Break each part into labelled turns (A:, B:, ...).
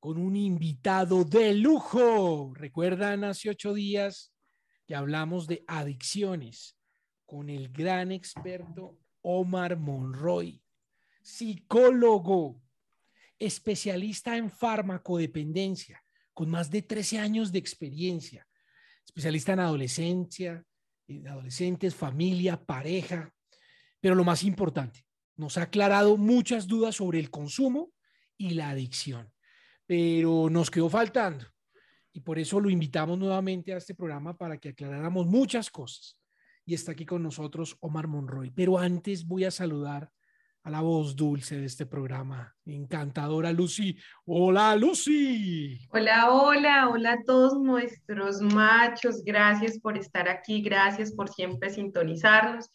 A: con un invitado de lujo. Recuerdan hace ocho días que hablamos de adicciones con el gran experto Omar Monroy, psicólogo, especialista en farmacodependencia, con más de 13 años de experiencia, especialista en adolescencia, en adolescentes, familia, pareja, pero lo más importante, nos ha aclarado muchas dudas sobre el consumo y la adicción pero nos quedó faltando. Y por eso lo invitamos nuevamente a este programa para que aclaráramos muchas cosas. Y está aquí con nosotros Omar Monroy. Pero antes voy a saludar a la voz dulce de este programa, encantadora Lucy. Hola Lucy.
B: Hola, hola, hola a todos nuestros machos. Gracias por estar aquí, gracias por siempre sintonizarnos.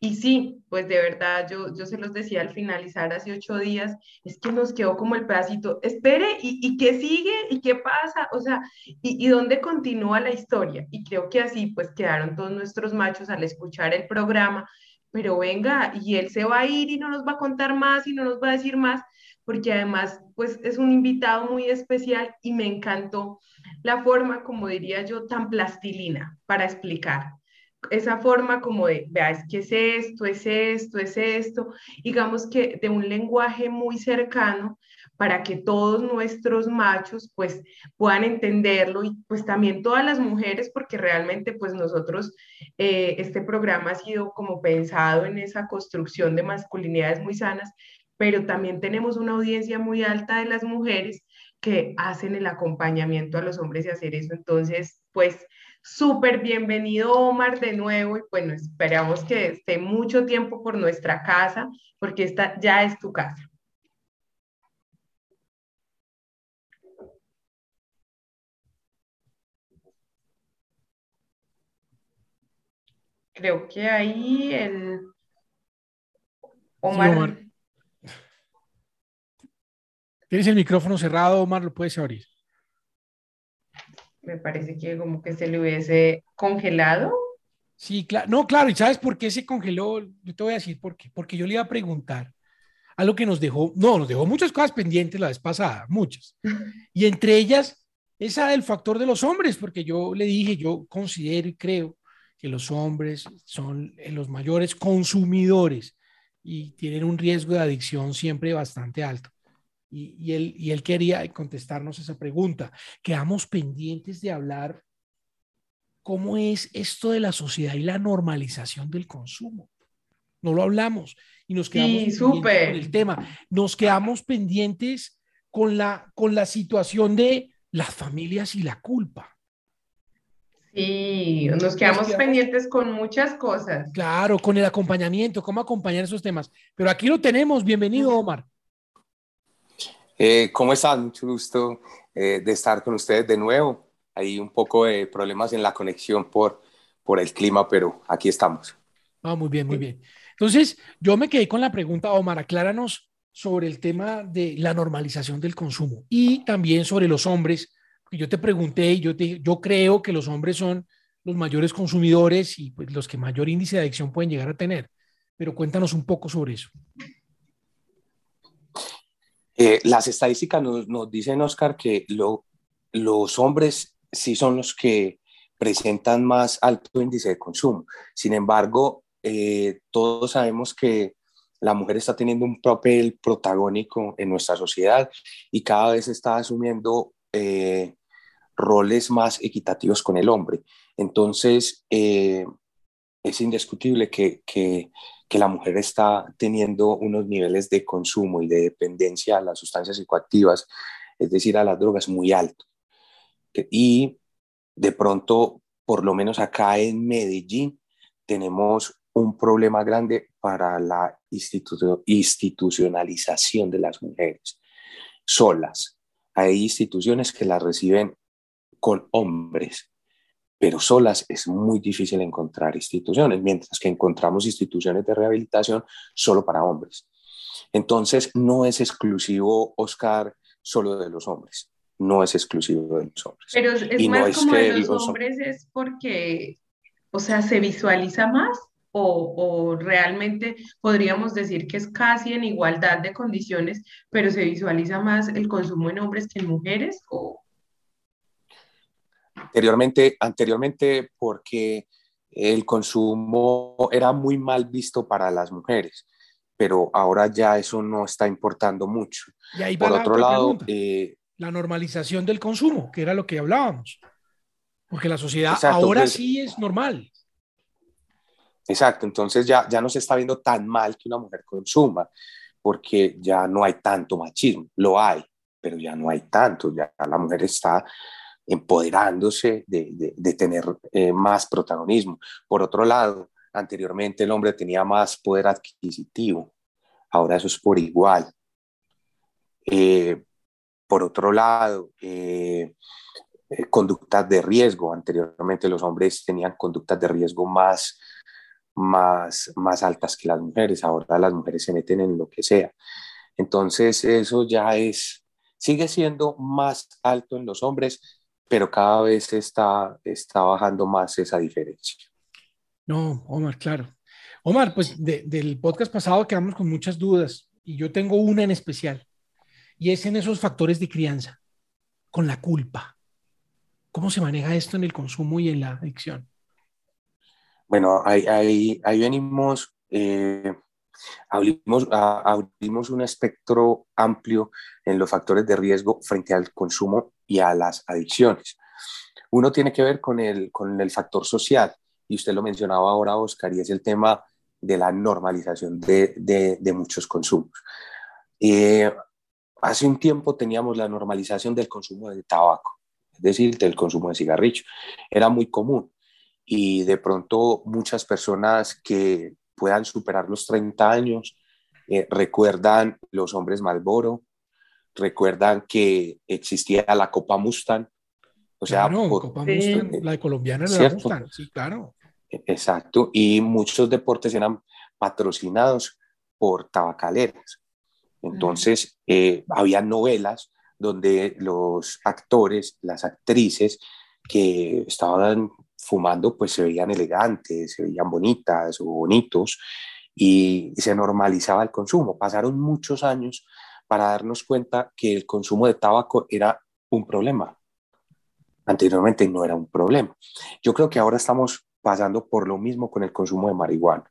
B: Y sí, pues de verdad, yo, yo se los decía al finalizar hace ocho días, es que nos quedó como el pedacito, espere, ¿y, y qué sigue? ¿Y qué pasa? O sea, ¿y, ¿y dónde continúa la historia? Y creo que así pues quedaron todos nuestros machos al escuchar el programa, pero venga, y él se va a ir y no nos va a contar más y no nos va a decir más, porque además pues es un invitado muy especial y me encantó la forma, como diría yo, tan plastilina para explicar. Esa forma como de, vea, es que es esto, es esto, es esto, digamos que de un lenguaje muy cercano para que todos nuestros machos pues puedan entenderlo y pues también todas las mujeres porque realmente pues nosotros eh, este programa ha sido como pensado en esa construcción de masculinidades muy sanas, pero también tenemos una audiencia muy alta de las mujeres que hacen el acompañamiento a los hombres y hacer eso. Entonces, pues Súper bienvenido Omar de nuevo y bueno, esperamos que esté mucho tiempo por nuestra casa porque esta ya es tu casa. Creo que ahí el
A: Omar. Tienes el micrófono cerrado, Omar, lo puedes abrir
B: me parece que como que se le hubiese congelado.
A: Sí, claro, no, claro, ¿y sabes por qué se congeló? Yo te voy a decir por qué, porque yo le iba a preguntar algo que nos dejó, no, nos dejó muchas cosas pendientes la vez pasada, muchas, y entre ellas esa del factor de los hombres, porque yo le dije, yo considero y creo que los hombres son los mayores consumidores y tienen un riesgo de adicción siempre bastante alto. Y, él, y él quería contestarnos esa pregunta. Quedamos pendientes de hablar cómo es esto de la sociedad y la normalización del consumo. No lo hablamos y nos quedamos
B: sí, con
A: el tema. Nos quedamos pendientes con la, con la situación de las familias y la culpa.
B: Sí, nos quedamos, pendientes con muchas cosas.
A: Claro, con el acompañamiento, cómo acompañar esos temas. Pero aquí lo tenemos. Bienvenido, Omar.
C: Eh, ¿Cómo están? Mucho gusto eh, de estar con ustedes de nuevo. Hay un poco de problemas en la conexión por, por el clima, pero aquí estamos.
A: Ah, muy bien, muy bien. Entonces, yo me quedé con la pregunta, Omar, acláranos sobre el tema de la normalización del consumo y también sobre los hombres. Yo te pregunté y yo, te, yo creo que los hombres son los mayores consumidores y pues, los que mayor índice de adicción pueden llegar a tener. Pero cuéntanos un poco sobre eso.
C: Eh, las estadísticas nos, nos, dicen, Oscar, que lo, los hombres sí son los que presentan más alto índice de consumo. Sin embargo, eh, todos sabemos que la mujer está teniendo un papel protagónico en nuestra sociedad y cada vez está asumiendo eh, roles más equitativos con el hombre. Entonces, es indiscutible que, que que la mujer está teniendo unos niveles de consumo y de dependencia a las sustancias psicoactivas, es decir, a las drogas muy altos. Y de pronto, por lo menos acá en Medellín, tenemos un problema grande para la institucionalización de las mujeres solas. hay instituciones que las reciben con hombres, pero solas es muy difícil encontrar instituciones, mientras que encontramos instituciones de rehabilitación solo para hombres. Entonces, no es exclusivo, Oscar, solo de los hombres, no es exclusivo de los hombres.
B: Pero es más como de los, hombres, es porque, o sea, se visualiza más o, realmente podríamos decir que es casi en igualdad de condiciones, pero se visualiza más el consumo en hombres que en mujeres? O...
C: Anteriormente, anteriormente porque el consumo era muy mal visto para las mujeres, pero ahora ya eso no está importando mucho.
A: Y ahí Por otro lado, eh, la normalización del consumo, que era lo que hablábamos. Porque la sociedad ahora pues sí es normal.
C: Exacto, entonces ya, ya no se está viendo tan mal que una mujer consuma, porque ya no hay tanto machismo, lo hay, pero ya no hay tanto, ya la mujer está empoderándose de, de, tener eh, más protagonismo. Por otro lado, anteriormente el hombre tenía más poder adquisitivo, ahora eso es por igual. Eh, por otro lado, eh, conductas de riesgo, anteriormente los hombres tenían conductas de riesgo más más, más altas que las mujeres. Ahora las mujeres se meten en lo que sea. Entonces eso ya es, sigue siendo más alto en los hombres, pero cada vez está, está bajando más esa diferencia.
A: No, Omar, claro. Omar, pues del podcast pasado quedamos con muchas dudas y yo tengo una en especial y es en esos factores de crianza, con la culpa. ¿Cómo se maneja esto en el consumo y en la adicción?
C: Bueno, ahí, venimos, eh, abrimos, un espectro amplio en los factores de riesgo frente al consumo y a las adicciones. Uno tiene que ver con el, con el factor social, y usted lo mencionaba ahora, Oscar, y es el tema de la normalización de, de, muchos consumos. Eh, hace un tiempo teníamos la normalización del consumo de tabaco, es decir, del consumo de cigarrillo. Era muy común y de pronto muchas personas que puedan superar los 30 años eh, recuerdan los hombres Malboro, recuerdan que existía la Copa Mustang.
A: O sea, Copa Mustang, la de colombiana era la Mustang, sí, claro.
C: Exacto, y muchos deportes eran patrocinados por tabacaleras. Entonces, eh, había novelas donde los actores, las actrices que estaban fumando pues se veían elegantes, se veían bonitas o bonitos y, se normalizaba el consumo. Pasaron muchos años para darnos cuenta que el consumo de tabaco era un problema. Anteriormente no era un problema. Yo creo que ahora estamos pasando por lo mismo con el consumo de marihuana.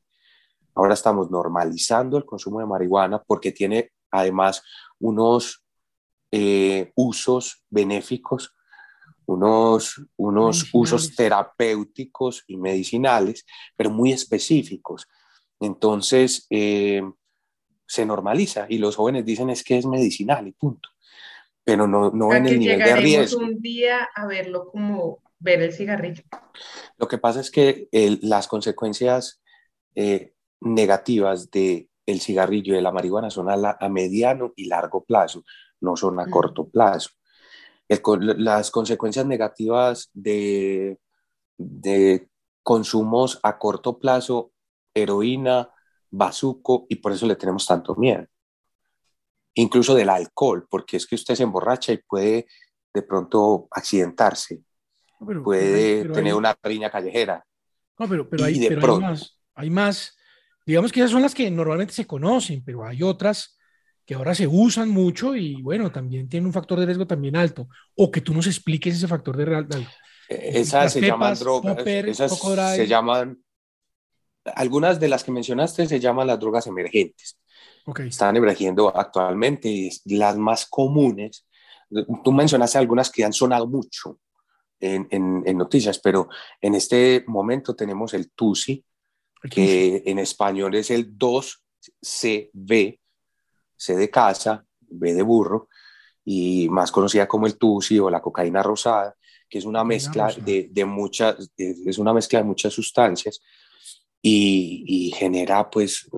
C: Ahora estamos normalizando el consumo de marihuana porque tiene además unos eh, usos benéficos unos, unos usos terapéuticos y medicinales, pero muy específicos. Entonces, eh, se normaliza y los jóvenes dicen es que es medicinal y punto. Pero no, no en el nivel de riesgo.
B: un día a verlo como ver el cigarrillo.
C: Lo que pasa es que las consecuencias eh, negativas del el cigarrillo y de la marihuana son a, a, mediano y largo plazo, no son a corto plazo las consecuencias negativas de, de consumos a corto plazo, heroína, bazuco, y por eso le tenemos tanto miedo. Incluso del alcohol, porque es que usted se emborracha y puede de pronto accidentarse, puede tener una riña callejera.
A: No, pero, pero, hay, pero hay, más, hay más, digamos que esas son las que normalmente se conocen, pero hay otras que ahora se usan mucho y bueno, también tiene un factor de riesgo también alto, o que tú nos expliques ese factor de riesgo.
C: Eh, esas se llaman drogas, esas se llaman, algunas de las que mencionaste se llaman las drogas emergentes. Okay. Están emergiendo actualmente y las más comunes, tú mencionaste algunas que han sonado mucho en, en, noticias, pero en este momento tenemos el TUSI, que en español es el 2CB, C de casa, B de burro, y más conocida como el tusi o la cocaína rosada, que es una mezcla de, de, muchas, es una mezcla de muchas sustancias y, y genera pues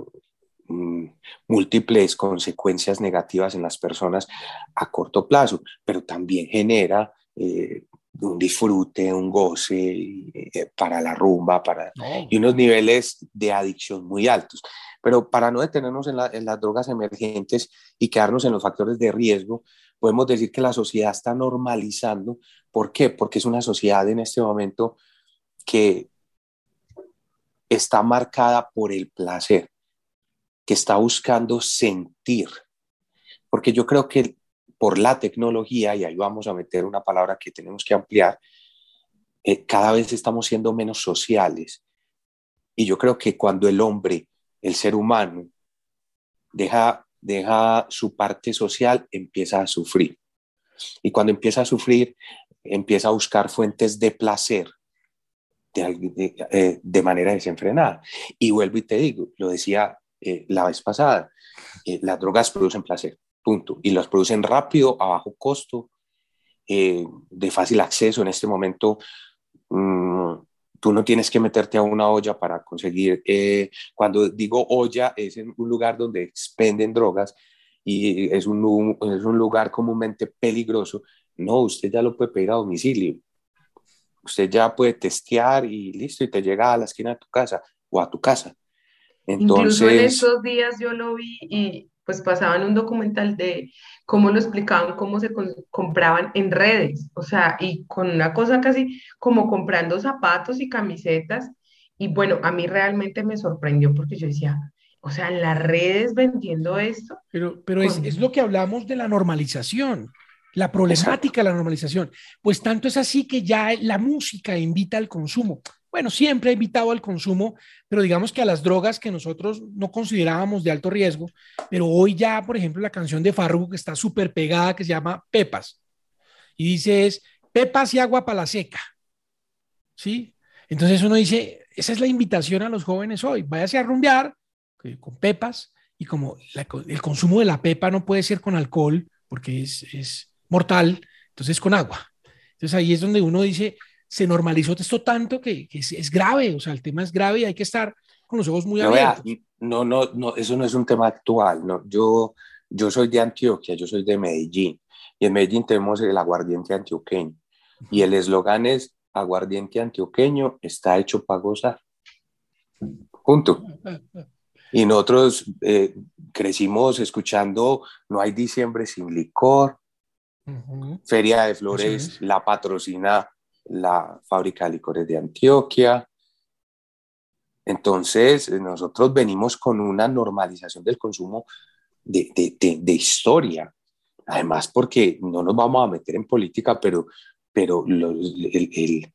C: mm, múltiples consecuencias negativas en las personas a corto plazo, pero también genera eh, un disfrute, un goce eh, para la rumba, para, y unos niveles de adicción muy altos. Pero para no detenernos en, las drogas emergentes y quedarnos en los factores de riesgo, podemos decir que la sociedad está normalizando. ¿Por qué? Porque es una sociedad en este momento que está marcada por el placer, que está buscando sentir. Porque yo creo que por la tecnología, y ahí vamos a meter una palabra que tenemos que ampliar, eh, cada vez estamos siendo menos sociales. Y yo creo que cuando el hombre, el ser humano, deja, deja su parte social, empieza a sufrir. Y cuando empieza a sufrir, empieza a buscar fuentes de placer de, eh, de manera desenfrenada. Y vuelvo y te digo, lo decía eh, la vez pasada, las drogas producen placer punto. Y los producen rápido, a bajo costo, eh, de fácil acceso. En este momento, mm, tú no tienes que meterte a una olla para conseguir, eh, cuando digo olla, es en un lugar donde expenden drogas y es un, es un lugar comúnmente peligroso. No, usted ya lo puede pedir a domicilio. Usted ya puede testear y listo, y te llega a la esquina de tu casa o a tu casa.
B: Entonces, Incluso en estos días yo lo vi y pues pasaban un documental de cómo lo explicaban, cómo se compraban en redes, o sea, y con una cosa casi como comprando zapatos y camisetas. Y bueno, a mí realmente me sorprendió porque yo decía, o sea, en las redes vendiendo esto.
A: Pero, pero es, es, lo que hablamos de la normalización, la problemática de la normalización. Pues tanto es así que ya la música invita al consumo bueno, siempre ha invitado al consumo, pero digamos que a las drogas que nosotros no considerábamos de alto riesgo, pero hoy ya, por ejemplo, la canción de Farruko que está súper pegada, que se llama Pepas, y dice es Pepas y agua para la seca, ¿sí? Entonces uno dice, esa es la invitación a los jóvenes hoy, váyase a rumbear con pepas, y como el consumo de la pepa no puede ser con alcohol, porque es, es mortal, entonces con agua. Entonces ahí es donde uno dice, se normalizó esto tanto que, es, grave, o sea, el tema es grave y hay que estar con los ojos muy abiertos.
C: no, no, no, eso no es un tema actual, no, yo, yo soy de Antioquia, yo soy de Medellín, y en Medellín tenemos el aguardiente antioqueño, y el eslogan es, aguardiente antioqueño está hecho para gozar. Punto. Y nosotros eh, crecimos escuchando No hay diciembre sin licor, Feria de Flores, la patrocina la fábrica de licores de Antioquia. Entonces, nosotros venimos con una normalización del consumo de, de, historia. Además, porque no nos vamos a meter en política, pero, pero el,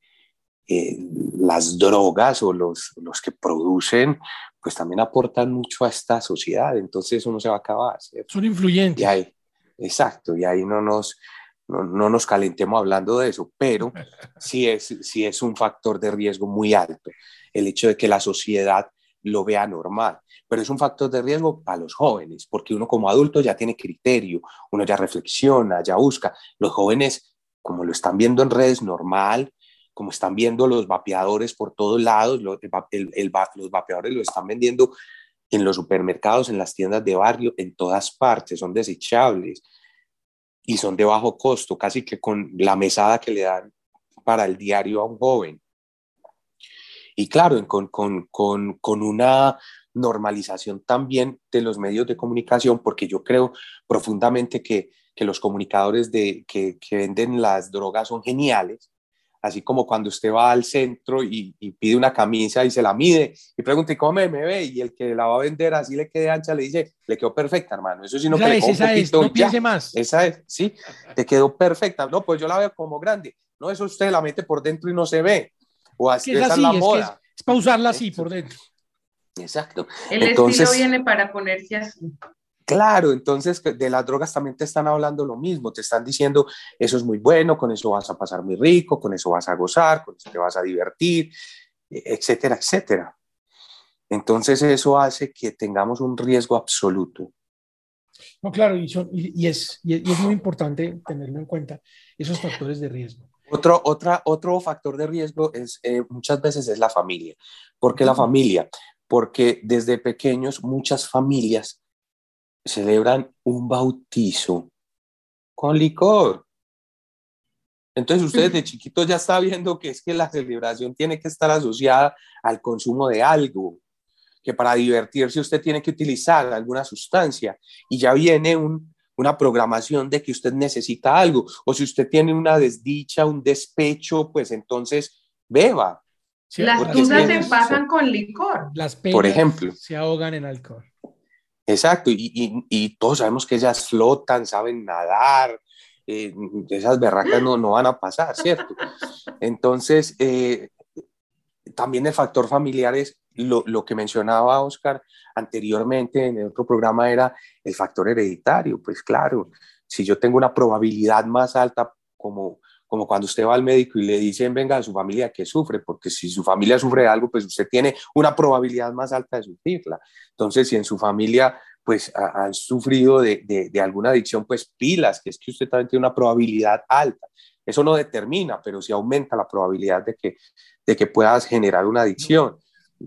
C: las drogas o los, los que producen, pues también aportan mucho a esta sociedad. Entonces, eso no se va a acabar.
A: Son influyentes.
C: Y ahí, exacto, y ahí no nos, no, nos calentemos hablando de eso, pero sí es, sí es un factor de riesgo muy alto el hecho de que la sociedad lo vea normal, pero es un factor de riesgo para los jóvenes, porque uno como adulto ya tiene criterio, uno ya reflexiona, ya busca. Los jóvenes, como lo están viendo en redes normal, como están viendo los vapeadores por todos lados, los, los vapeadores lo están vendiendo en los supermercados, en las tiendas de barrio, en todas partes, son desechables y son de bajo costo, casi que con la mesada que le dan para el diario a un joven. Y claro, con, con, con, con una normalización también de los medios de comunicación, porque yo creo profundamente que, que los comunicadores de, que, que, venden las drogas son geniales, así como cuando usted va al centro y, pide una camisa y se la mide y pregunta, ¿y cómo me, ve? Y el que la va a vender así le quede ancha, le dice, le quedó perfecta, hermano. Eso sí, no
A: esa es, esa es, no piense más.
C: Esa es, sí, te quedó perfecta. No, pues yo la veo como grande. No, eso usted la mete por dentro y no se ve. O así, es esa es la moda.
A: Es, para usarla así por dentro.
C: Exacto.
B: El estilo viene para ponerse así.
C: Claro, entonces de las drogas también te están hablando lo mismo, te están diciendo, eso es muy bueno, con eso vas a pasar muy rico, con eso vas a gozar, con eso te vas a divertir, e, etcétera, etcétera. Entonces eso hace que tengamos un riesgo absoluto.
A: No, claro, y, y, es, y, es, muy importante tenerlo en cuenta, esos factores de riesgo.
C: Otro, otra, otro factor de riesgo es eh, muchas veces es la familia. ¿Por qué la familia? Porque desde pequeños muchas familias celebran un bautizo con licor. Entonces usted de chiquito ya está viendo que es que la celebración tiene que estar asociada al consumo de algo, que para divertirse usted tiene que utilizar alguna sustancia y ya viene una programación de que usted necesita algo o si usted tiene una desdicha, un despecho, pues entonces beba.
B: las tusas se pasan con licor.
A: Las penas por ejemplo. se ahogan en alcohol.
C: Exacto, y, todos sabemos que ellas flotan, saben nadar, eh, esas berracas no, no van a pasar, ¿cierto? Entonces, eh, también el factor familiar es lo, lo, que mencionaba Oscar anteriormente en el otro programa, era el factor hereditario. Pues claro, si yo tengo una probabilidad más alta como como cuando usted va al médico y le dicen, venga, a su familia que sufre, porque si su familia sufre de algo, pues usted tiene una probabilidad más alta de sufrirla. Entonces, si en su familia pues han sufrido de, de, alguna adicción, pues pilas, que es que usted también tiene una probabilidad alta. Eso no determina, pero sí aumenta la probabilidad de que, de que puedas generar una adicción.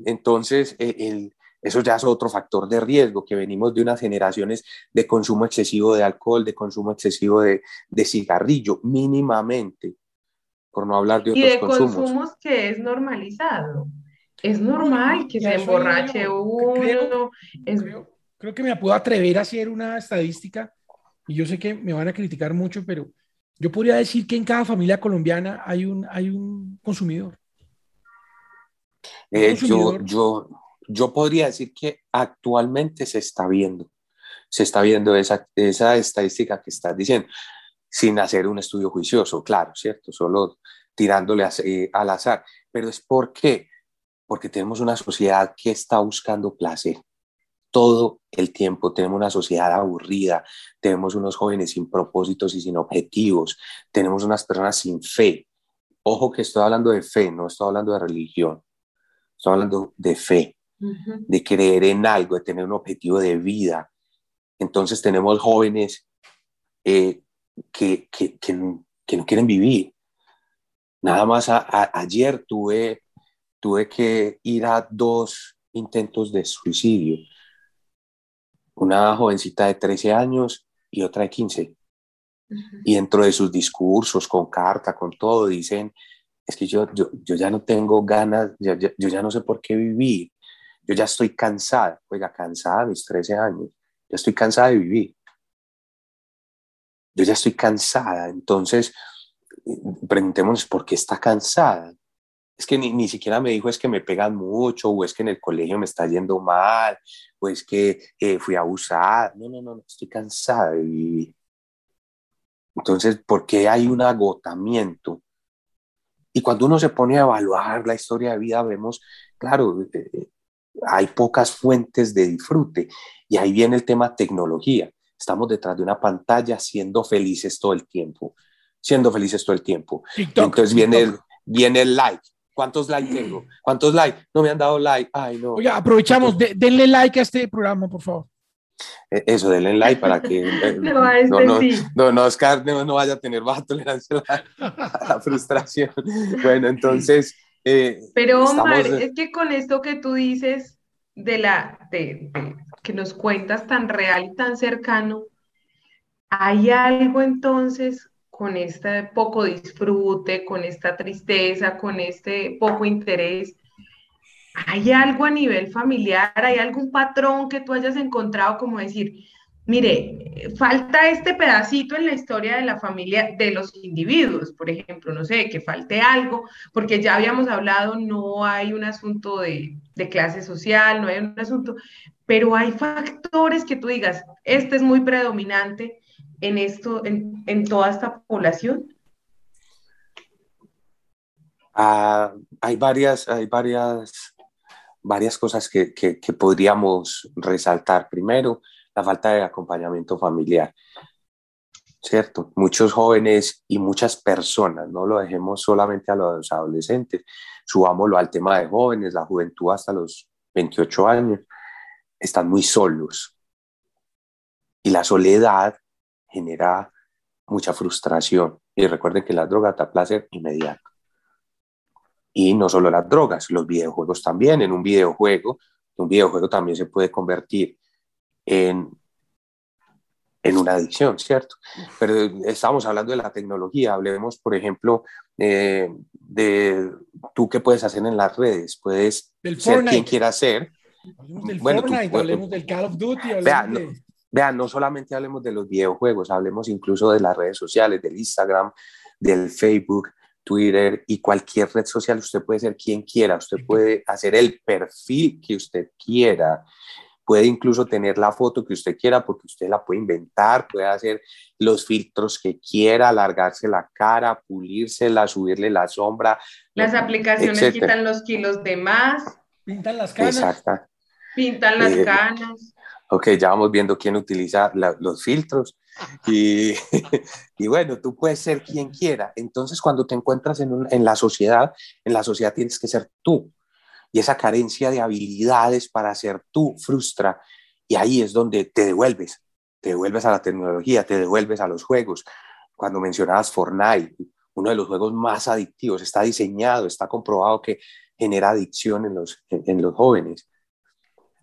C: Entonces, e, el, eso ya es otro factor de riesgo, que venimos de unas generaciones de consumo excesivo de alcohol, de consumo excesivo de, de cigarrillo, mínimamente, por no hablar de otros
B: y de
C: consumos.
B: consumos que es normalizado. Es normal que se emborrache uno.
A: Creo, creo, que me puedo atrever a hacer una estadística, y yo sé que me van a criticar mucho, pero yo podría decir que en cada familia colombiana hay un, hay un consumidor.
C: Eh, yo, yo, yo podría decir que actualmente se está viendo, se está viendo esa, esa estadística que estás diciendo, sin hacer un estudio juicioso, claro, ¿cierto? Solo tirándole eh, al azar. Pero es porque, porque tenemos una sociedad que está buscando placer todo el tiempo. Tenemos una sociedad aburrida, tenemos unos jóvenes sin propósitos y sin objetivos, tenemos unas personas sin fe. Ojo que estoy hablando de fe, no estoy hablando de religión, estoy hablando de fe de creer en algo, de tener un objetivo de vida. Entonces tenemos jóvenes eh, que, que, que, no, quieren vivir. Nada más ayer tuve, tuve que ir a dos intentos de suicidio. Una jovencita de 13 años y otra de 15. Y dentro de sus discursos, con carta, con todo, dicen, es que yo, yo, yo ya no tengo ganas, yo, yo ya no sé por qué vivir, yo ya estoy cansada, oiga, cansada de mis 13 años, ya estoy cansada de vivir. Yo ya estoy cansada, entonces preguntémonos por qué está cansada. Es que ni, ni, siquiera me dijo es que me pegan mucho, o es que en el colegio me está yendo mal, o es que eh, fui abusada. No, no, no, estoy cansada de vivir. Entonces, ¿por qué hay un agotamiento? Y cuando uno se pone a evaluar la historia de vida, vemos, claro, eh, eh, hay pocas fuentes de disfrute. Y ahí viene el tema tecnología. Estamos detrás de una pantalla siendo felices todo el tiempo, siendo felices todo el tiempo. Entonces viene el, viene el like. ¿Cuántos likes tengo? ¿Cuántos likes? No me han dado like. Ay, no.
A: Oiga, aprovechamos, denle like a este programa, por favor.
C: E, eso, denle like para que eh, no, no, no, no, Oscar no, vaya a tener baja tolerancia a la frustración. Bueno, entonces, eh,
B: Pero Omar, es que con esto que tú dices de la de, que nos cuentas tan real y tan cercano, hay algo entonces con este poco disfrute, con esta tristeza, con este poco interés. ¿Hay algo a nivel familiar? ¿Hay algún patrón que tú hayas encontrado como decir, Mire, falta este pedacito en la historia de la familia de los individuos, por ejemplo, no sé, que falte algo, porque ya habíamos hablado, no hay un asunto de, clase social, no hay un asunto, pero hay factores que tú digas, este es muy predominante en esto, en, toda esta población.
C: Ah, hay varias, hay varias, varias cosas que, que podríamos resaltar. Primero, la falta de acompañamiento familiar. ¿Cierto? Muchos jóvenes y muchas personas, no lo dejemos solamente a los adolescentes, subámoslo al tema de jóvenes, la juventud hasta los 28 años, están muy solos. Y la soledad genera mucha frustración. Y recuerden que la droga da placer inmediato. Y no solo las drogas, los videojuegos también. En un videojuego, un videojuego también se puede convertir en en una adicción, ¿cierto? Pero estamos hablando de la tecnología, hablemos, por ejemplo, eh, de tú qué puedes hacer en las redes, puedes ser quien quiera ser.
A: Hablemos del bueno, Fortnite, hablemos del Call of Duty.
C: Vean, no, vean, no solamente hablemos de los videojuegos, hablemos incluso de las redes sociales, del Instagram, del Facebook, Twitter y cualquier red social, usted puede ser quien quiera, usted puede hacer el perfil que usted quiera, puede incluso tener la foto que usted quiera porque usted la puede inventar, puede hacer los filtros que quiera, alargarse la cara, pulírsela, subirle la sombra.
B: Las aplicaciones quitan los kilos de más.
A: Pintan las canas.
C: Exacto.
B: Pintan las eh, canas.
C: Ok, ya vamos viendo quién utiliza los filtros. Y, y, bueno, tú puedes ser quien quiera. Entonces, cuando te encuentras en, en la sociedad, en la sociedad tienes que ser tú. Y esa carencia de habilidades para ser tú frustra. Y ahí es donde te devuelves. Te devuelves a la tecnología, te devuelves a los juegos. Cuando mencionabas Fortnite, uno de los juegos más adictivos, está diseñado, está comprobado que genera adicción en los, en los jóvenes.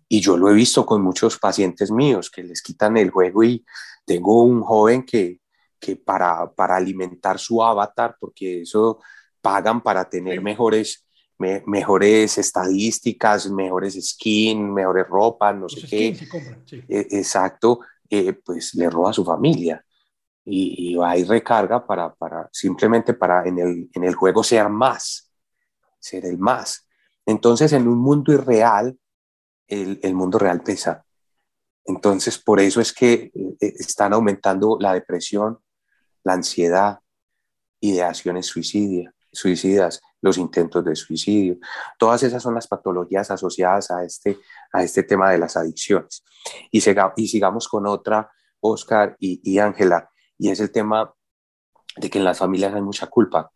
C: Y yo lo he visto con muchos pacientes míos que les quitan el juego y tengo un joven que, que para, para alimentar su avatar, porque eso pagan para tener mejores, mejores estadísticas, mejores skin, mejores ropa, no sé qué. E, exacto, eh, pues le roba a su familia y, y, va y recarga para, para simplemente para en el, en el juego ser más, ser el más. Entonces, en un mundo irreal, el, el mundo real pesa. Entonces, por eso es que eh, están aumentando la depresión, la ansiedad, ideaciones suicidia, suicidas, los intentos de suicidio. Todas esas son las patologías asociadas a este, a este tema de las adicciones. Y, y sigamos con otra, Oscar y Ángela, y es el tema de que en las familias hay mucha culpa,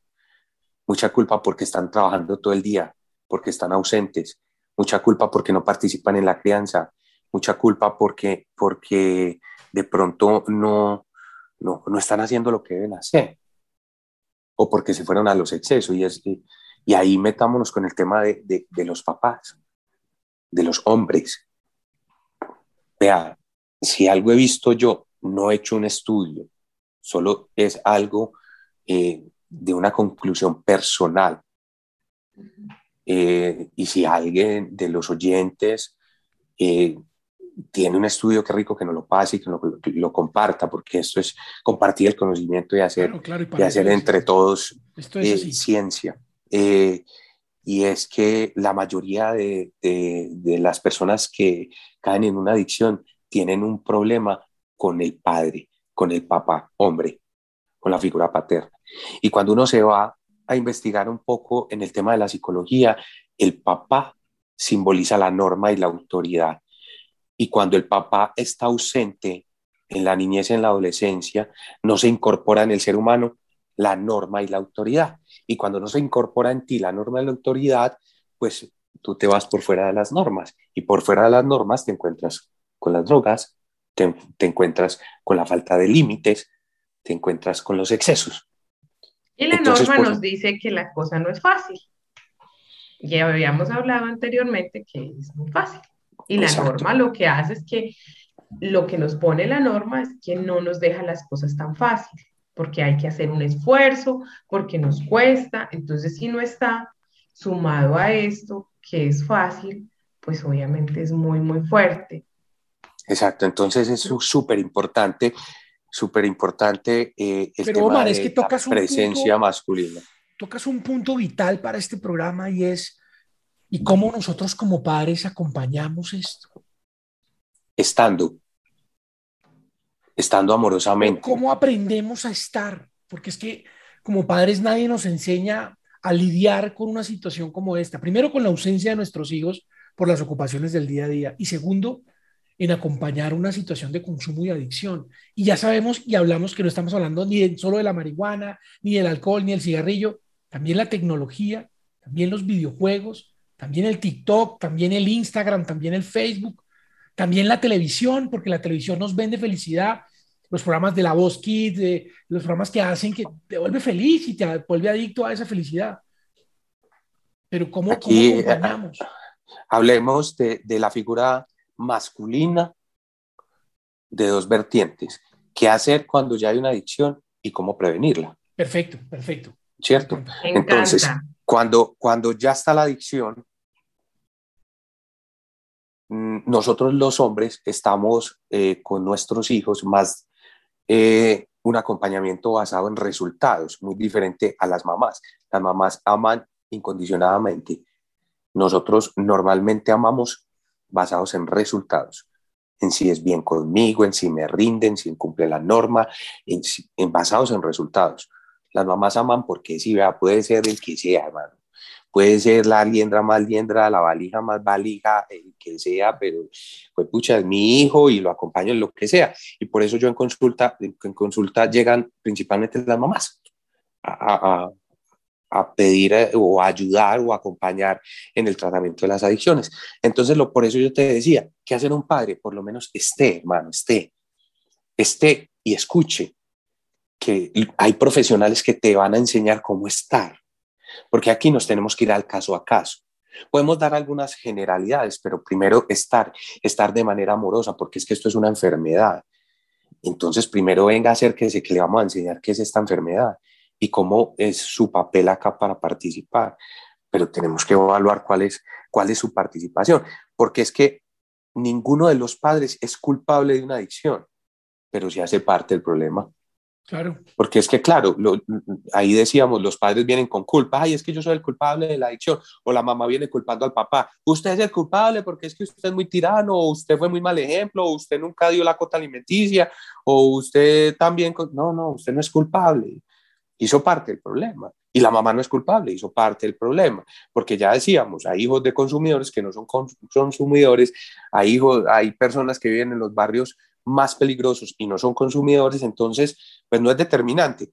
C: mucha culpa porque están trabajando todo el día, porque están ausentes, mucha culpa porque no participan en la crianza, mucha culpa porque, porque de pronto no, no, no están haciendo lo que deben hacer o porque se fueron a los excesos. Y, es, y ahí metámonos con el tema de, de, de los papás, de los hombres. Vea, si algo he visto yo, no he hecho un estudio, solo es algo eh, de una conclusión personal. Eh, y si alguien de los oyentes eh, tiene un estudio, qué rico que nos lo pase y que lo, lo comparta, porque esto es compartir el conocimiento y hacer, y, hacer entre todos ciencia. y es que la mayoría de, de, de las personas que caen en una adicción tienen un problema con el padre, con el papá, hombre, con la figura paterna. Y cuando uno se va a investigar un poco en el tema de la psicología, el papá simboliza la norma y la autoridad. Y cuando el papá está ausente en la niñez en la adolescencia, no se incorpora en el ser humano la norma y la autoridad. Y cuando no se incorpora en ti la norma y la autoridad, pues tú te vas por fuera de las normas. Y por fuera de las normas te encuentras con las drogas, te, te encuentras con la falta de límites, te encuentras con los excesos.
B: Y la norma nos dice que la cosa no es fácil. Ya habíamos hablado anteriormente que es muy fácil. Y la norma lo que hace es que lo que nos pone la norma es que no nos deja las cosas tan fácil, porque hay que hacer un esfuerzo, porque nos cuesta. Entonces, si no está sumado a esto, que es fácil, pues obviamente es muy, muy fuerte.
C: Exacto, entonces es súper importante súper importante eh, el
A: Pero,
C: tema
A: es que tocas
C: la presencia masculina.
A: Tocas un punto vital para este programa y es, ¿y cómo nosotros como padres acompañamos esto?
C: Estando, estando amorosamente.
A: ¿Cómo aprendemos a estar? Porque es que como padres nadie nos enseña a lidiar con una situación como esta. Primero con la ausencia de nuestros hijos por las ocupaciones del día a día y segundo en acompañar una situación de consumo y adicción. Y ya sabemos y hablamos que no estamos hablando ni solo de la marihuana, ni del alcohol, ni el cigarrillo, también la tecnología, también los videojuegos, también el TikTok, también el Instagram, también el Facebook, también la televisión, porque la televisión nos vende felicidad, los programas de la voz Kids, los programas que hacen que te vuelve feliz y te vuelve adicto a esa felicidad. Pero ¿cómo,
C: Aquí, ¿cómo acompañamos? Hablemos de, de la figura masculina de dos vertientes. qué hacer cuando ya hay una adicción y cómo prevenirla.
A: Perfecto, perfecto.
C: ¿Cierto? Entonces, cuando, cuando ya está la adicción, nosotros los hombres estamos eh, con nuestros hijos más eh, un acompañamiento basado en resultados, muy diferente a las mamás. Las mamás aman incondicionadamente. Nosotros normalmente amamos basados en resultados, en si es bien conmigo, en si me rinden, si cumple la norma, en, en basados en resultados. Las mamás aman porque si vea, puede ser el que sea, hermano. Puede ser la liendra más liendra, la valija más valija, el que sea, pero pues pucha, es mi hijo y lo acompaño en lo que sea. Y por eso yo en consulta, en consulta llegan principalmente las mamás a, a, pedir eh, o ayudar o acompañar en el tratamiento de las adicciones. Entonces, lo, por eso yo te decía, ¿qué hacer un padre? Por lo menos esté, hermano, esté, esté y escuche que hay profesionales que te van a enseñar cómo estar, porque aquí nos tenemos que ir al caso a caso. Podemos dar algunas generalidades, pero primero estar, estar de manera amorosa, porque es que esto es una enfermedad. Entonces, primero venga a hacer que le vamos a enseñar qué es esta enfermedad y cómo es su papel acá para participar. Pero tenemos que evaluar cuál es, cuál es su participación, porque es que ninguno de los padres es culpable de una adicción, pero sí hace parte del problema.
A: Claro.
C: Porque es que, claro, ahí decíamos, los padres vienen con culpa, ay, es que yo soy el culpable de la adicción, o la mamá viene culpando al papá, usted es el culpable porque es que usted es muy tirano, o usted fue muy mal ejemplo, o usted nunca dio la cota alimenticia, o usted también, no, no, usted no es culpable, hizo parte del problema. Y la mamá no es culpable, hizo parte del problema, porque ya decíamos, hay hijos de consumidores que no son consumidores, hay hijos, hay personas que viven en los barrios más peligrosos y no son consumidores, entonces, pues no es determinante,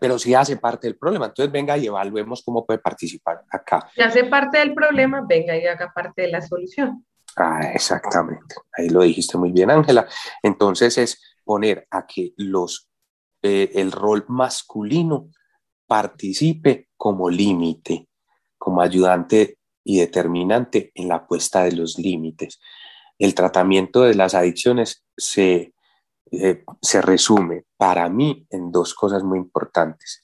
C: pero sí hace parte del problema. Entonces, venga y evaluemos cómo puede participar acá.
B: Si hace parte del problema, venga y haga parte de la solución.
C: Ah, exactamente. Ahí lo dijiste muy bien, Ángela. Entonces, es poner a que los, eh, el rol masculino participe como límite, como ayudante y determinante en la puesta de los límites el tratamiento de las adicciones se, eh, se resume para mí en dos cosas muy importantes,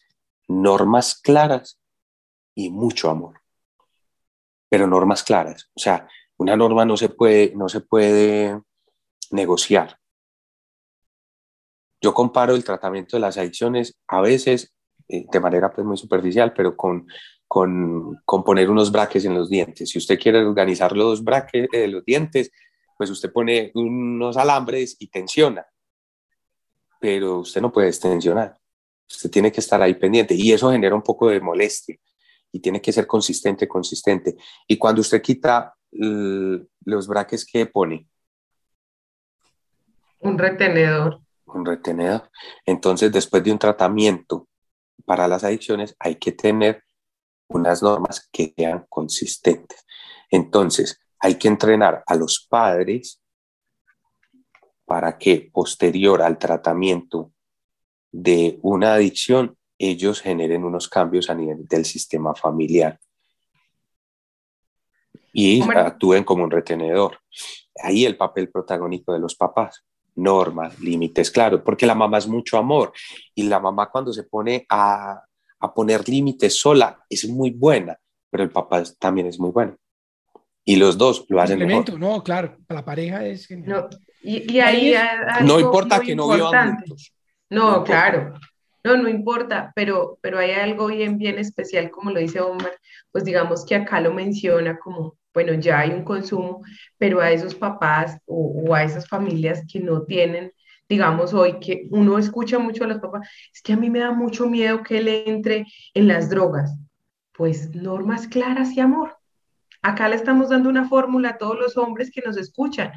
C: normas claras y mucho amor, pero normas claras. O sea, una norma no se puede, no se puede negociar. Yo comparo el tratamiento de las adicciones a veces eh, de manera pues, muy superficial, pero con, con, con, poner unos braques en los dientes. Si usted quiere organizar los braques de los dientes, pues usted pone unos alambres y tensiona, pero usted no puede tensionar, usted tiene que estar ahí pendiente y eso genera un poco de molestia y tiene que ser consistente, consistente. Y cuando usted quita los braques que pone,
B: un retenedor.
C: Un retenedor. Entonces, después de un tratamiento para las adicciones, hay que tener unas normas que sean consistentes. Entonces, hay que entrenar a los padres para que posterior al tratamiento de una adicción, ellos generen unos cambios a nivel del sistema familiar. Y actúen como un retenedor. Ahí el papel protagónico de los papás, normas, límites, claro, porque la mamá es mucho amor. Y la mamá cuando se pone a, a poner límites sola es muy buena, pero el papá también es muy bueno y los dos lo hacen mejor.
A: No, claro, la pareja es
B: No, y, ahí
C: no importa que no vivan juntos.
B: No, claro. No, no importa, pero, pero hay algo bien, bien especial, como lo dice Omar, pues digamos que acá lo menciona como, bueno, ya hay un consumo, pero a esos papás o, o a esas familias que no tienen, digamos hoy, que uno escucha mucho a los papás, es que a mí me da mucho miedo que él entre en las drogas. Pues normas claras y amor Acá le estamos dando una fórmula a todos los hombres que nos escuchan.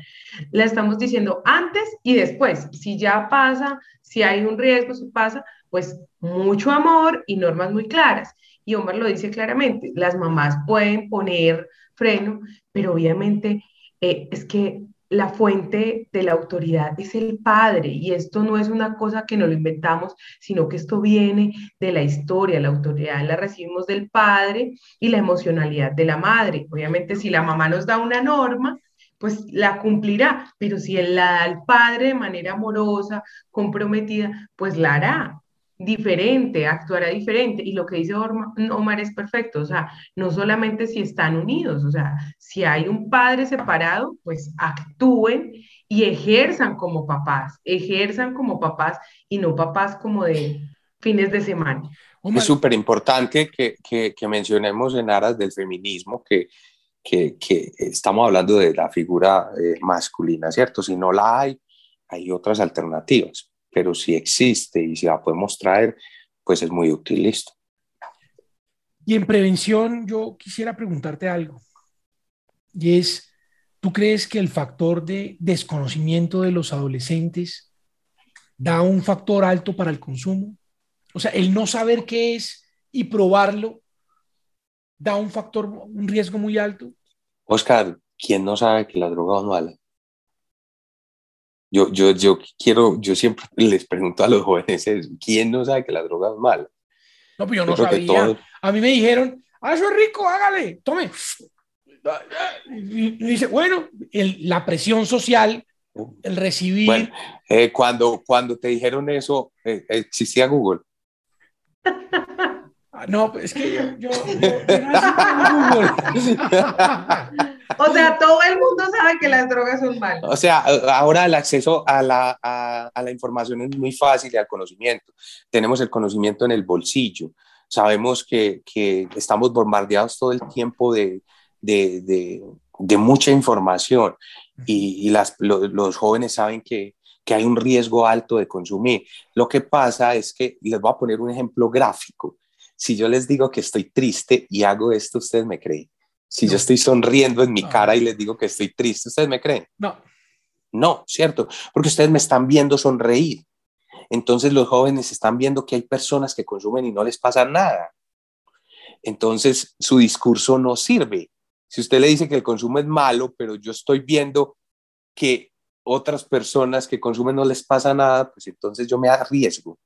B: Le estamos diciendo antes y después. Si ya pasa, si hay un riesgo, si pasa, pues mucho amor y normas muy claras. Y Omar lo dice claramente, las mamás pueden poner freno, pero obviamente eh, es que la fuente de la autoridad es el padre y esto no es una cosa que nos lo inventamos, sino que esto viene de la historia, la autoridad la recibimos del padre y la emocionalidad de la madre. Obviamente si la mamá nos da una norma, pues la cumplirá, pero si él la da al padre de manera amorosa, comprometida, pues la hará diferente, actuará diferente. Y lo que dice Omar es perfecto, o sea, no solamente si están unidos, o sea, si hay un padre separado, pues actúen y ejerzan como papás, ejerzan como papás y no papás como de fines de semana.
C: Es súper importante que, que, mencionemos en aras del feminismo que, que, estamos hablando de la figura eh, masculina, ¿cierto? Si no la hay, hay otras alternativas pero si existe y si la podemos traer, pues es muy útil, listo.
A: Y en prevención, yo quisiera preguntarte algo, y es, ¿tú crees que el factor de desconocimiento de los adolescentes da un factor alto para el consumo? O sea, el no saber qué es y probarlo da un factor, un riesgo muy alto.
C: Oscar, ¿quién no sabe que la droga es mala? Yo, yo, yo quiero, yo siempre les pregunto a los jóvenes, ¿quién no sabe que la droga es mala?
A: No, pues yo no sabía. A mí me dijeron, ah, eso es rico, hágale, tome. Y dice, bueno, la presión social, el recibir. Bueno,
C: eh, cuando, cuando te dijeron eso, eh, ¿existía Google?
A: Ah, no, es que yo, yo, Google.
B: O sea, todo el mundo sabe que las drogas son malas. O
C: sea, ahora el acceso a la, a, la información es muy fácil y al conocimiento. Tenemos el conocimiento en el bolsillo. Sabemos que, que estamos bombardeados todo el tiempo de, de, de, de mucha información y, y las, los jóvenes saben que, que hay un riesgo alto de consumir. Lo que pasa es que, les voy a poner un ejemplo gráfico. Si yo les digo que estoy triste y hago esto, ustedes me creen. Si yo estoy sonriendo en mi cara y les digo que estoy triste, ¿ustedes me creen?
A: No.
C: No, ¿cierto? Porque ustedes me están viendo sonreír. Entonces los jóvenes están viendo que hay personas que consumen y no les pasa nada. Entonces su discurso no sirve. Si usted le dice que el consumo es malo, pero yo estoy viendo que otras personas que consumen no les pasa nada, pues entonces yo me arriesgo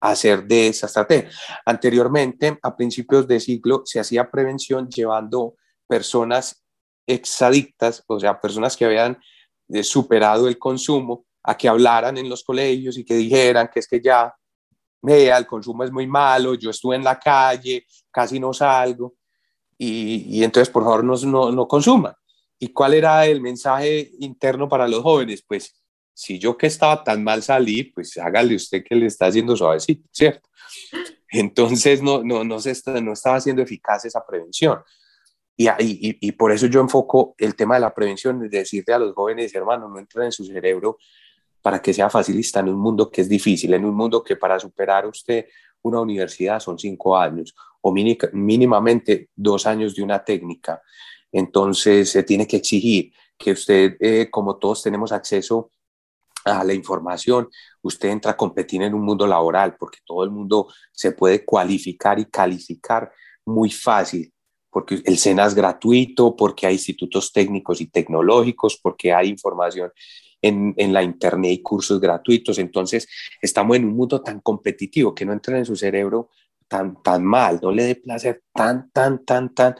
C: hacer de esa estrategia. Anteriormente, a principios de siglo, se hacía prevención llevando personas exadictas, o sea, personas que habían eh, superado el consumo, a que hablaran en los colegios y que dijeran que es que ya, vea, el consumo es muy malo, yo estuve en la calle, casi no salgo, y, entonces por favor no, no, no consuman. ¿Y cuál era el mensaje interno para los jóvenes? Pues si yo que estaba tan mal salí, pues hágale usted que le está haciendo suavecito, ¿cierto? Entonces no, no, no, se está, no estaba haciendo eficaz esa prevención. Y, y, y, por eso yo enfoco el tema de la prevención, es decirle a los jóvenes, hermanos, no entren en su cerebro para que sea facilista en un mundo que es difícil, en un mundo que para superar usted una universidad son cinco años o mínimamente dos años de una técnica. Entonces se tiene que exigir que usted, eh, como todos tenemos acceso a la información, usted entra a competir en un mundo laboral porque todo el mundo se puede cualificar y calificar muy fácil, porque el SENA es gratuito, porque hay institutos técnicos y tecnológicos, porque hay información en, en, la internet y cursos gratuitos. Entonces, estamos en un mundo tan competitivo que no entra en su cerebro tan, tan mal, no le dé placer tan, tan, tan, tan,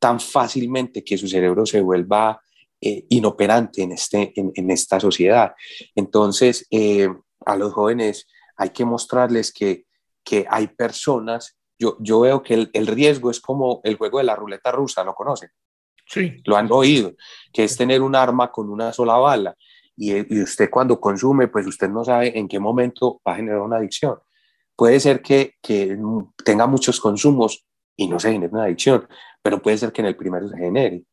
C: tan fácilmente que su cerebro se vuelva eh, inoperante en, este, en, esta sociedad. Entonces, eh, a los jóvenes hay que mostrarles que, que hay personas, yo, yo veo que el, el, riesgo es como el juego de la ruleta rusa, ¿lo conocen?
A: Sí.
C: Lo han oído, que es tener un arma con una sola bala. Y, y, usted cuando consume, pues usted no sabe en qué momento va a generar una adicción. Puede ser que, que tenga muchos consumos y no se genere una adicción, pero puede ser que en el primero se genere.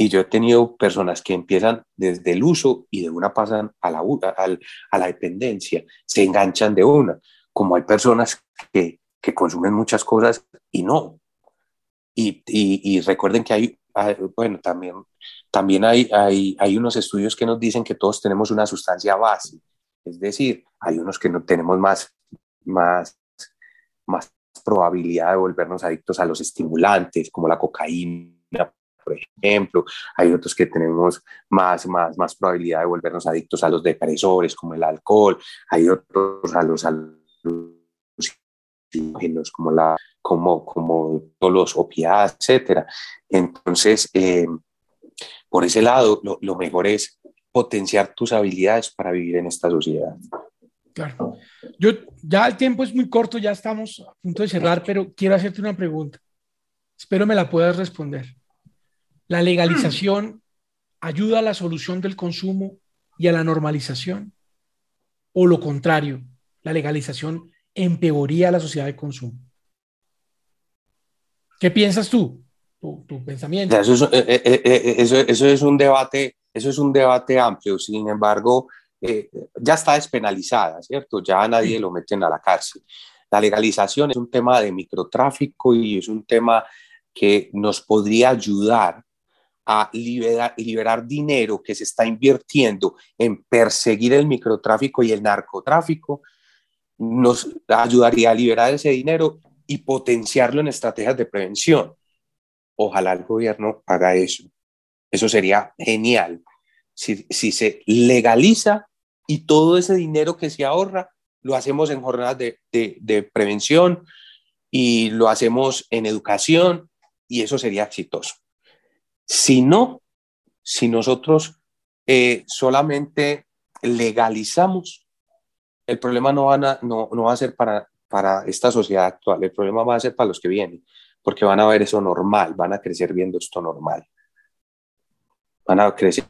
C: Y yo he tenido personas que empiezan desde el uso y de una pasan a la, a la dependencia, se enganchan de una, como hay personas que, que consumen muchas cosas y no. Y, y, recuerden que hay, bueno, también, también hay, hay, hay unos estudios que nos dicen que todos tenemos una sustancia base, es decir, hay unos que no tenemos más, más, más probabilidad de volvernos adictos a los estimulantes, como la cocaína, por ejemplo. Hay otros que tenemos más, más, más probabilidad de volvernos adictos a los depresores, como el alcohol. Hay otros a los alucinógenos, como, la, como, como todos los opiados, etc. Entonces, eh, por ese lado, lo, lo mejor es potenciar tus habilidades para vivir en esta sociedad.
A: Claro. Yo, ya el tiempo es muy corto, ya estamos a punto de cerrar, pero quiero hacerte una pregunta. Espero me la puedas responder. ¿La legalización ayuda a la solución del consumo y a la normalización? ¿O lo contrario, la legalización empeoría la sociedad de consumo? ¿Qué piensas tú? Tu, pensamiento.
C: Eso es, eh, eh, eh, eso, es un debate, eso es un debate amplio. Sin embargo, ya está despenalizada, ¿cierto? Ya nadie lo meten a la cárcel. La legalización es un tema de microtráfico y es un tema que nos podría ayudar a liberar, dinero que se está invirtiendo en perseguir el microtráfico y el narcotráfico, nos ayudaría a liberar ese dinero y potenciarlo en estrategias de prevención. Ojalá el gobierno haga eso. Eso sería genial. Si, se legaliza, y todo ese dinero que se ahorra lo hacemos en jornadas de, prevención y lo hacemos en educación y eso sería exitoso. Si no, si nosotros eh, solamente legalizamos, el problema no, van a, no, no va a ser para, para esta sociedad actual, el problema va a ser para los que vienen, porque van a ver eso normal, van a crecer viendo esto normal. Van a crecer.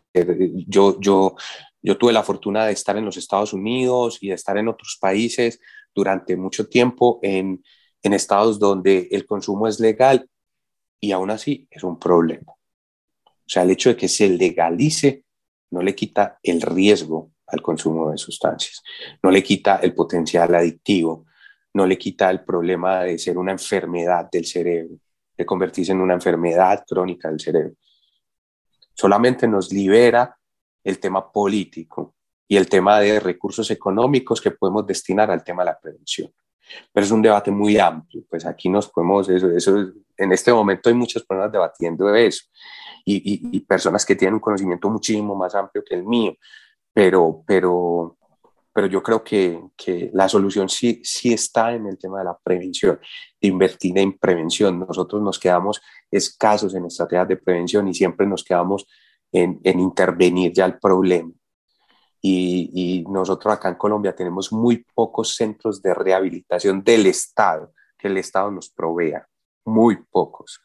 C: Yo, yo, yo tuve la fortuna de estar en los Estados Unidos y de estar en otros países durante mucho tiempo en, en estados donde el consumo es legal y aún así es un problema. O sea, el hecho de que se legalice no le quita el riesgo al consumo de sustancias, no le quita el potencial adictivo, no le quita el problema de ser una enfermedad del cerebro, de convertirse en una enfermedad crónica del cerebro. Solamente nos libera el tema político y el tema de recursos económicos que podemos destinar al tema de la prevención. Pero es un debate muy amplio, pues aquí nos podemos, eso, eso en este momento hay muchas personas debatiendo eso y, y, personas que tienen un conocimiento muchísimo más amplio que el mío, pero, pero, pero yo creo que, que, la solución sí, sí está en el tema de la prevención, de invertir en prevención. Nosotros nos quedamos escasos en estrategias de prevención y siempre nos quedamos en, intervenir ya el problema. Y, nosotros acá en Colombia tenemos muy pocos centros de rehabilitación del Estado, que el Estado nos provea, muy pocos.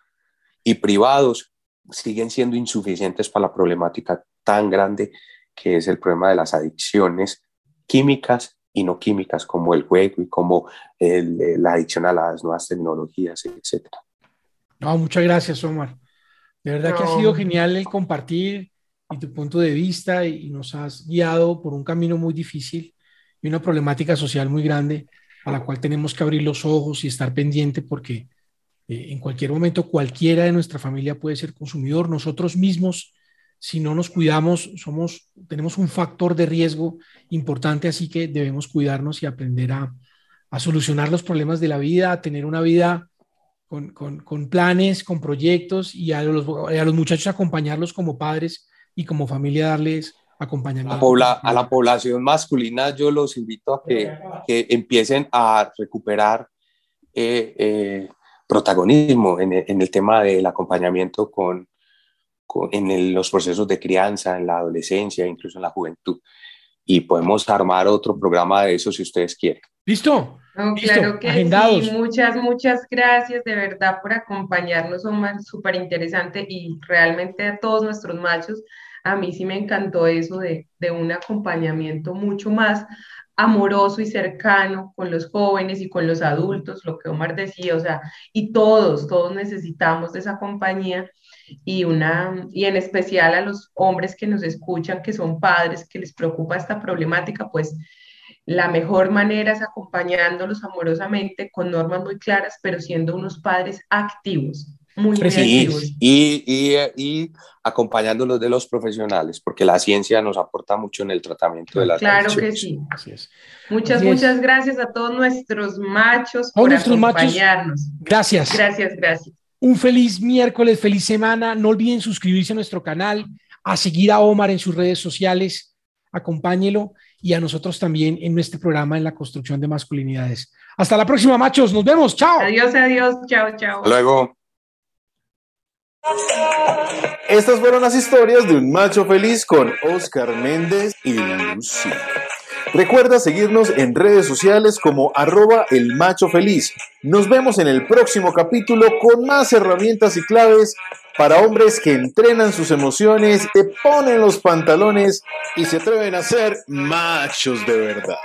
C: Y privados siguen siendo insuficientes para la problemática tan grande que es el problema de las adicciones químicas y no químicas, como el juego y como la adicción a las nuevas tecnologías, etc.
A: No, muchas gracias, Omar. De verdad que ha sido genial el compartir y tu punto de vista y, nos has guiado por un camino muy difícil y una problemática social muy grande a la cual tenemos que abrir los ojos y estar pendiente porque eh, en cualquier momento cualquiera de nuestra familia puede ser consumidor. Nosotros mismos, si no nos cuidamos, somos, tenemos un factor de riesgo importante, así que debemos cuidarnos y aprender a, a solucionar los problemas de la vida, a tener una vida con, con, con, planes, con proyectos y a los, a los muchachos acompañarlos como padres y como familia darles acompañamiento.
C: A, la población masculina yo los invito a que, que empiecen a recuperar eh, eh, protagonismo en el, en el, tema del acompañamiento con, con en los procesos de crianza, en la adolescencia, incluso en la juventud. Y podemos armar otro programa de eso si ustedes quieren.
A: ¿Listo?
B: claro que sí, muchas, muchas gracias de verdad por acompañarnos, Omar, súper interesante y realmente a todos nuestros machos, a mí sí me encantó eso de, de un acompañamiento mucho más amoroso y cercano con los jóvenes y con los adultos, lo que Omar decía, o sea, y todos, todos necesitamos esa compañía y una y en especial a los hombres que nos escuchan, que son padres, que les preocupa esta problemática, pues la mejor manera es acompañándolos amorosamente con normas muy claras, pero siendo unos padres activos, muy.
C: Y, y, y, acompañándolos de los profesionales, porque la ciencia nos aporta mucho en el tratamiento de las
B: Claro que sí. Así es. Muchas, muchas gracias a todos nuestros machos por acompañarnos.
A: gracias.
B: Gracias, gracias.
A: Un feliz miércoles, feliz semana. No olviden suscribirse a nuestro canal, a seguir a Omar en sus redes sociales. Acompáñelo y a nosotros también en nuestro programa en la construcción de masculinidades. Hasta la próxima, machos. Nos vemos. Chao.
B: Adiós, adiós. Chao, chao.
C: luego.
D: Estas fueron las historias de un macho feliz con Oscar Méndez y Lucy. Recuerda seguirnos en redes sociales como arroba el macho feliz. Nos vemos en el próximo capítulo con más herramientas y claves para hombres que entrenan sus emociones, te ponen los pantalones y se atreven a ser machos de verdad.